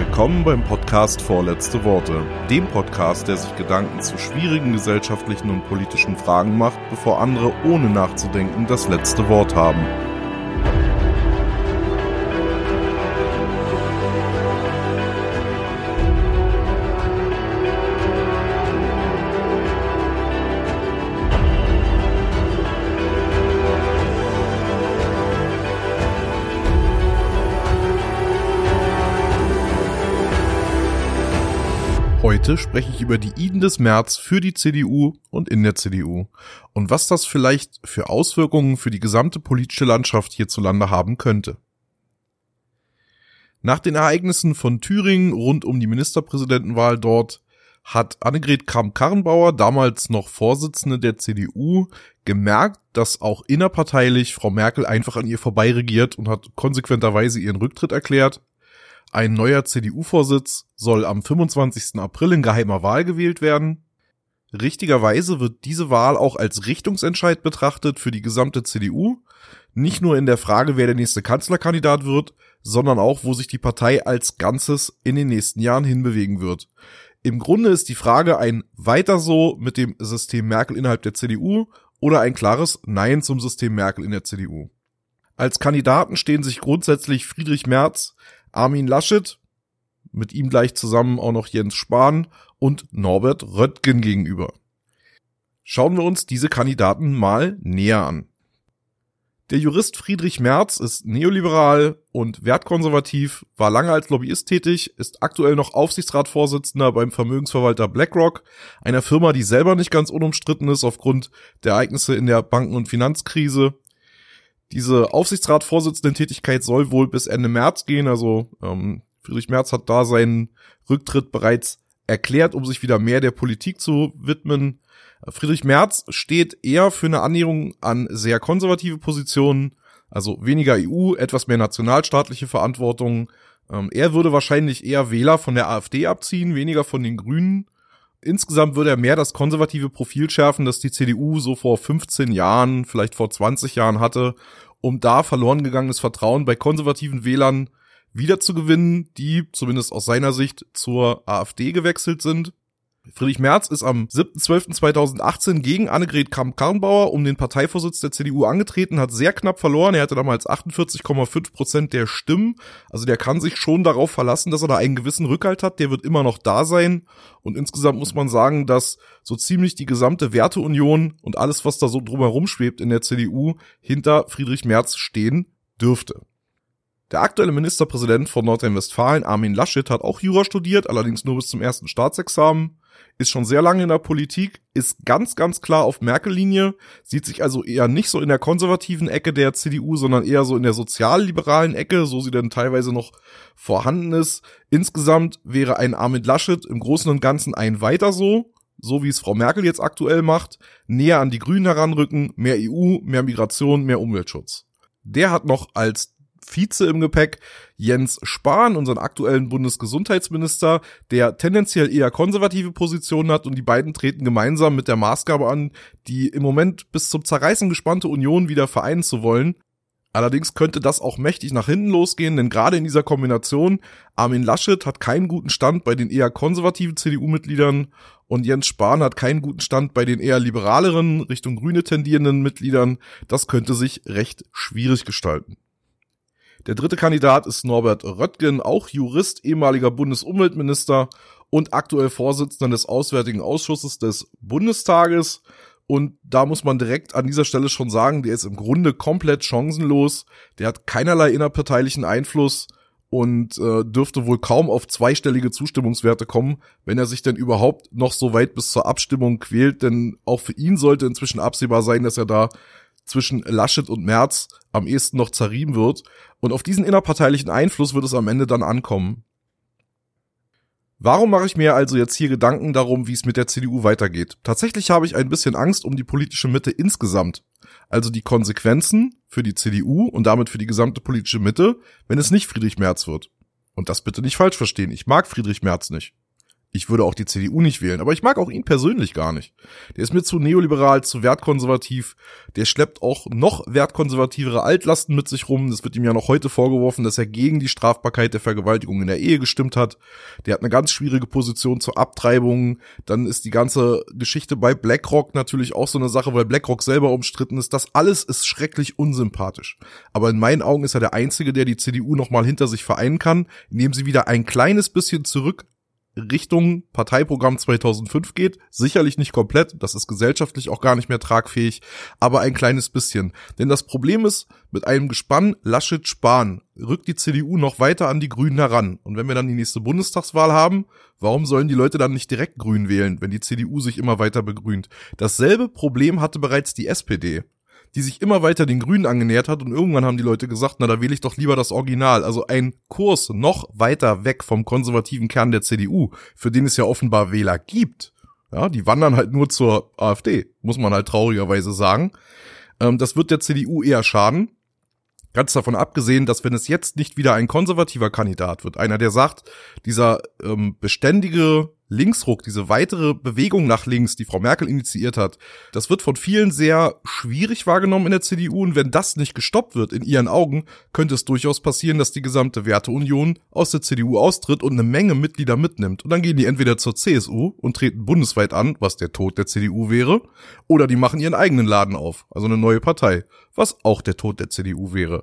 Willkommen beim Podcast Vorletzte Worte, dem Podcast, der sich Gedanken zu schwierigen gesellschaftlichen und politischen Fragen macht, bevor andere ohne nachzudenken das letzte Wort haben. Heute spreche ich über die Iden des März für die CDU und in der CDU und was das vielleicht für Auswirkungen für die gesamte politische Landschaft hierzulande haben könnte. Nach den Ereignissen von Thüringen rund um die Ministerpräsidentenwahl dort hat Annegret Kramp-Karrenbauer, damals noch Vorsitzende der CDU, gemerkt, dass auch innerparteilich Frau Merkel einfach an ihr vorbeiregiert und hat konsequenterweise ihren Rücktritt erklärt ein neuer CDU-Vorsitz soll am 25. April in geheimer Wahl gewählt werden. Richtigerweise wird diese Wahl auch als Richtungsentscheid betrachtet für die gesamte CDU, nicht nur in der Frage, wer der nächste Kanzlerkandidat wird, sondern auch, wo sich die Partei als Ganzes in den nächsten Jahren hinbewegen wird. Im Grunde ist die Frage ein weiter so mit dem System Merkel innerhalb der CDU oder ein klares Nein zum System Merkel in der CDU. Als Kandidaten stehen sich grundsätzlich Friedrich Merz, Armin Laschet, mit ihm gleich zusammen auch noch Jens Spahn und Norbert Röttgen gegenüber. Schauen wir uns diese Kandidaten mal näher an. Der Jurist Friedrich Merz ist neoliberal und wertkonservativ, war lange als Lobbyist tätig, ist aktuell noch Aufsichtsratsvorsitzender beim Vermögensverwalter BlackRock, einer Firma, die selber nicht ganz unumstritten ist aufgrund der Ereignisse in der Banken- und Finanzkrise diese Aufsichtsratsvorsitzenden-Tätigkeit soll wohl bis Ende März gehen. Also ähm, Friedrich Merz hat da seinen Rücktritt bereits erklärt, um sich wieder mehr der Politik zu widmen. Friedrich Merz steht eher für eine Annäherung an sehr konservative Positionen, also weniger EU, etwas mehr nationalstaatliche Verantwortung. Ähm, er würde wahrscheinlich eher Wähler von der AfD abziehen, weniger von den Grünen. Insgesamt würde er mehr das konservative Profil schärfen, das die CDU so vor 15 Jahren, vielleicht vor 20 Jahren hatte, um da verloren gegangenes Vertrauen bei konservativen Wählern wiederzugewinnen, die zumindest aus seiner Sicht zur AfD gewechselt sind. Friedrich Merz ist am 7.12.2018 gegen Annegret Kramp-Karrenbauer um den Parteivorsitz der CDU angetreten, hat sehr knapp verloren. Er hatte damals 48,5 Prozent der Stimmen. Also der kann sich schon darauf verlassen, dass er da einen gewissen Rückhalt hat. Der wird immer noch da sein. Und insgesamt muss man sagen, dass so ziemlich die gesamte Werteunion und alles, was da so drumherum schwebt in der CDU, hinter Friedrich Merz stehen dürfte. Der aktuelle Ministerpräsident von Nordrhein-Westfalen, Armin Laschet, hat auch Jura studiert, allerdings nur bis zum ersten Staatsexamen ist schon sehr lange in der Politik, ist ganz, ganz klar auf Merkel-Linie, sieht sich also eher nicht so in der konservativen Ecke der CDU, sondern eher so in der sozialliberalen Ecke, so sie denn teilweise noch vorhanden ist. Insgesamt wäre ein Armin Laschet im Großen und Ganzen ein weiter so, so wie es Frau Merkel jetzt aktuell macht, näher an die Grünen heranrücken, mehr EU, mehr Migration, mehr Umweltschutz. Der hat noch als Vize im Gepäck, Jens Spahn, unseren aktuellen Bundesgesundheitsminister, der tendenziell eher konservative Positionen hat und die beiden treten gemeinsam mit der Maßgabe an, die im Moment bis zum Zerreißen gespannte Union wieder vereinen zu wollen. Allerdings könnte das auch mächtig nach hinten losgehen, denn gerade in dieser Kombination Armin Laschet hat keinen guten Stand bei den eher konservativen CDU-Mitgliedern und Jens Spahn hat keinen guten Stand bei den eher liberaleren, Richtung Grüne tendierenden Mitgliedern. Das könnte sich recht schwierig gestalten. Der dritte Kandidat ist Norbert Röttgen, auch Jurist, ehemaliger Bundesumweltminister und aktuell Vorsitzender des Auswärtigen Ausschusses des Bundestages. Und da muss man direkt an dieser Stelle schon sagen, der ist im Grunde komplett chancenlos. Der hat keinerlei innerparteilichen Einfluss und äh, dürfte wohl kaum auf zweistellige Zustimmungswerte kommen, wenn er sich denn überhaupt noch so weit bis zur Abstimmung quält. Denn auch für ihn sollte inzwischen absehbar sein, dass er da zwischen Laschet und Merz am ehesten noch zerrieben wird. Und auf diesen innerparteilichen Einfluss wird es am Ende dann ankommen. Warum mache ich mir also jetzt hier Gedanken darum, wie es mit der CDU weitergeht? Tatsächlich habe ich ein bisschen Angst um die politische Mitte insgesamt. Also die Konsequenzen für die CDU und damit für die gesamte politische Mitte, wenn es nicht Friedrich Merz wird. Und das bitte nicht falsch verstehen. Ich mag Friedrich Merz nicht. Ich würde auch die CDU nicht wählen, aber ich mag auch ihn persönlich gar nicht. Der ist mir zu neoliberal, zu wertkonservativ. Der schleppt auch noch wertkonservativere Altlasten mit sich rum. Das wird ihm ja noch heute vorgeworfen, dass er gegen die Strafbarkeit der Vergewaltigung in der Ehe gestimmt hat. Der hat eine ganz schwierige Position zur Abtreibung. Dann ist die ganze Geschichte bei BlackRock natürlich auch so eine Sache, weil BlackRock selber umstritten ist. Das alles ist schrecklich unsympathisch. Aber in meinen Augen ist er der Einzige, der die CDU nochmal hinter sich vereinen kann, indem sie wieder ein kleines bisschen zurück Richtung Parteiprogramm 2005 geht. Sicherlich nicht komplett, das ist gesellschaftlich auch gar nicht mehr tragfähig, aber ein kleines bisschen. Denn das Problem ist, mit einem Gespann Laschet-Spahn rückt die CDU noch weiter an die Grünen heran. Und wenn wir dann die nächste Bundestagswahl haben, warum sollen die Leute dann nicht direkt Grün wählen, wenn die CDU sich immer weiter begrünt? Dasselbe Problem hatte bereits die SPD die sich immer weiter den Grünen angenähert hat und irgendwann haben die Leute gesagt, na da wähle ich doch lieber das Original. Also ein Kurs noch weiter weg vom konservativen Kern der CDU, für den es ja offenbar Wähler gibt. Ja, die wandern halt nur zur AfD, muss man halt traurigerweise sagen. Ähm, das wird der CDU eher schaden. Ganz davon abgesehen, dass wenn es jetzt nicht wieder ein konservativer Kandidat wird, einer, der sagt, dieser ähm, beständige Linksruck, diese weitere Bewegung nach links, die Frau Merkel initiiert hat, das wird von vielen sehr schwierig wahrgenommen in der CDU und wenn das nicht gestoppt wird in ihren Augen, könnte es durchaus passieren, dass die gesamte Werteunion aus der CDU austritt und eine Menge Mitglieder mitnimmt und dann gehen die entweder zur CSU und treten bundesweit an, was der Tod der CDU wäre, oder die machen ihren eigenen Laden auf, also eine neue Partei, was auch der Tod der CDU wäre.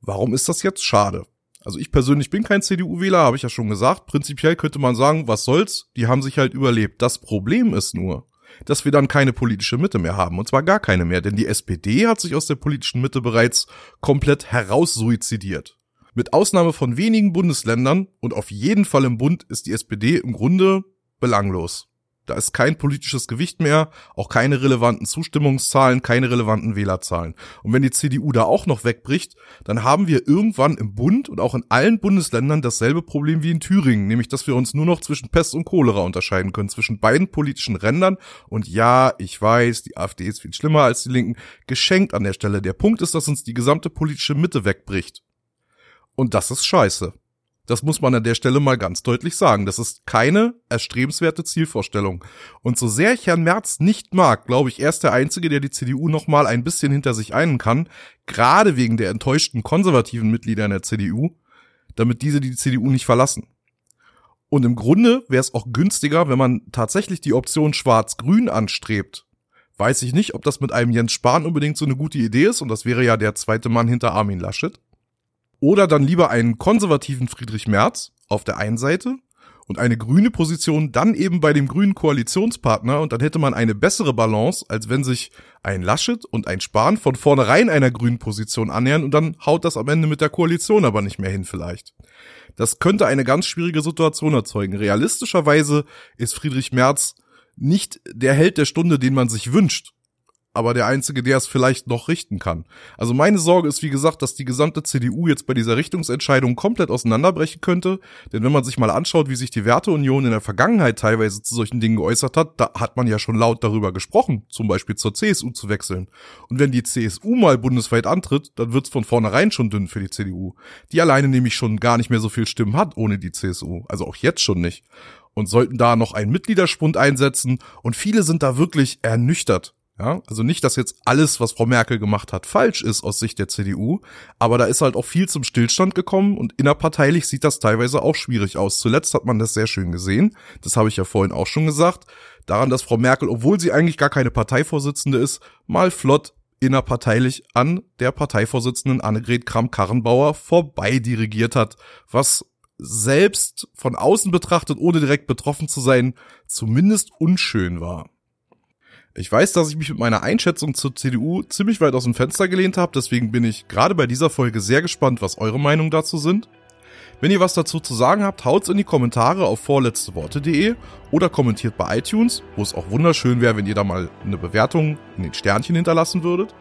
Warum ist das jetzt schade? Also ich persönlich bin kein CDU-Wähler, habe ich ja schon gesagt. Prinzipiell könnte man sagen, was soll's, die haben sich halt überlebt. Das Problem ist nur, dass wir dann keine politische Mitte mehr haben. Und zwar gar keine mehr, denn die SPD hat sich aus der politischen Mitte bereits komplett heraussuizidiert. Mit Ausnahme von wenigen Bundesländern und auf jeden Fall im Bund ist die SPD im Grunde belanglos. Da ist kein politisches Gewicht mehr, auch keine relevanten Zustimmungszahlen, keine relevanten Wählerzahlen. Und wenn die CDU da auch noch wegbricht, dann haben wir irgendwann im Bund und auch in allen Bundesländern dasselbe Problem wie in Thüringen, nämlich dass wir uns nur noch zwischen Pest und Cholera unterscheiden können, zwischen beiden politischen Rändern. Und ja, ich weiß, die AfD ist viel schlimmer als die Linken, geschenkt an der Stelle. Der Punkt ist, dass uns die gesamte politische Mitte wegbricht. Und das ist scheiße. Das muss man an der Stelle mal ganz deutlich sagen. Das ist keine erstrebenswerte Zielvorstellung. Und so sehr ich Herrn Merz nicht mag, glaube ich, er ist der Einzige, der die CDU noch mal ein bisschen hinter sich einen kann, gerade wegen der enttäuschten konservativen Mitglieder in der CDU, damit diese die CDU nicht verlassen. Und im Grunde wäre es auch günstiger, wenn man tatsächlich die Option Schwarz-Grün anstrebt. Weiß ich nicht, ob das mit einem Jens Spahn unbedingt so eine gute Idee ist, und das wäre ja der zweite Mann hinter Armin Laschet. Oder dann lieber einen konservativen Friedrich Merz auf der einen Seite und eine grüne Position dann eben bei dem grünen Koalitionspartner und dann hätte man eine bessere Balance, als wenn sich ein Laschet und ein Spahn von vornherein einer grünen Position annähern und dann haut das am Ende mit der Koalition aber nicht mehr hin vielleicht. Das könnte eine ganz schwierige Situation erzeugen. Realistischerweise ist Friedrich Merz nicht der Held der Stunde, den man sich wünscht aber der Einzige, der es vielleicht noch richten kann. Also meine Sorge ist, wie gesagt, dass die gesamte CDU jetzt bei dieser Richtungsentscheidung komplett auseinanderbrechen könnte. Denn wenn man sich mal anschaut, wie sich die Werteunion in der Vergangenheit teilweise zu solchen Dingen geäußert hat, da hat man ja schon laut darüber gesprochen, zum Beispiel zur CSU zu wechseln. Und wenn die CSU mal bundesweit antritt, dann wird's von vornherein schon dünn für die CDU. Die alleine nämlich schon gar nicht mehr so viel Stimmen hat ohne die CSU. Also auch jetzt schon nicht. Und sollten da noch einen Mitgliederspund einsetzen und viele sind da wirklich ernüchtert ja, also nicht, dass jetzt alles, was Frau Merkel gemacht hat, falsch ist aus Sicht der CDU, aber da ist halt auch viel zum Stillstand gekommen und innerparteilich sieht das teilweise auch schwierig aus. Zuletzt hat man das sehr schön gesehen, das habe ich ja vorhin auch schon gesagt, daran, dass Frau Merkel, obwohl sie eigentlich gar keine Parteivorsitzende ist, mal flott innerparteilich an der Parteivorsitzenden Annegret Kramp-Karrenbauer vorbei dirigiert hat, was selbst von außen betrachtet, ohne direkt betroffen zu sein, zumindest unschön war. Ich weiß, dass ich mich mit meiner Einschätzung zur CDU ziemlich weit aus dem Fenster gelehnt habe, deswegen bin ich gerade bei dieser Folge sehr gespannt, was eure Meinungen dazu sind. Wenn ihr was dazu zu sagen habt, haut's in die Kommentare auf vorletzteworte.de oder kommentiert bei iTunes, wo es auch wunderschön wäre, wenn ihr da mal eine Bewertung in den Sternchen hinterlassen würdet.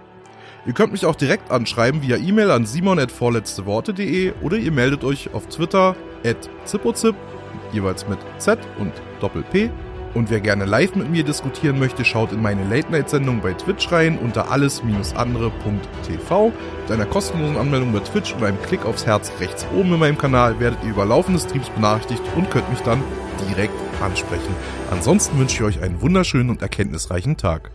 Ihr könnt mich auch direkt anschreiben via E-Mail an simon.vorletzteworte.de oder ihr meldet euch auf Twitter at zippozip, jeweils mit Z und Doppel-P Und wer gerne live mit mir diskutieren möchte, schaut in meine Late-Night-Sendung bei Twitch rein unter alles-andere.tv. Mit einer kostenlosen Anmeldung bei Twitch und einem Klick aufs Herz rechts oben in meinem Kanal werdet ihr über laufende Streams benachrichtigt und könnt mich dann direkt ansprechen. Ansonsten wünsche ich euch einen wunderschönen und erkenntnisreichen Tag.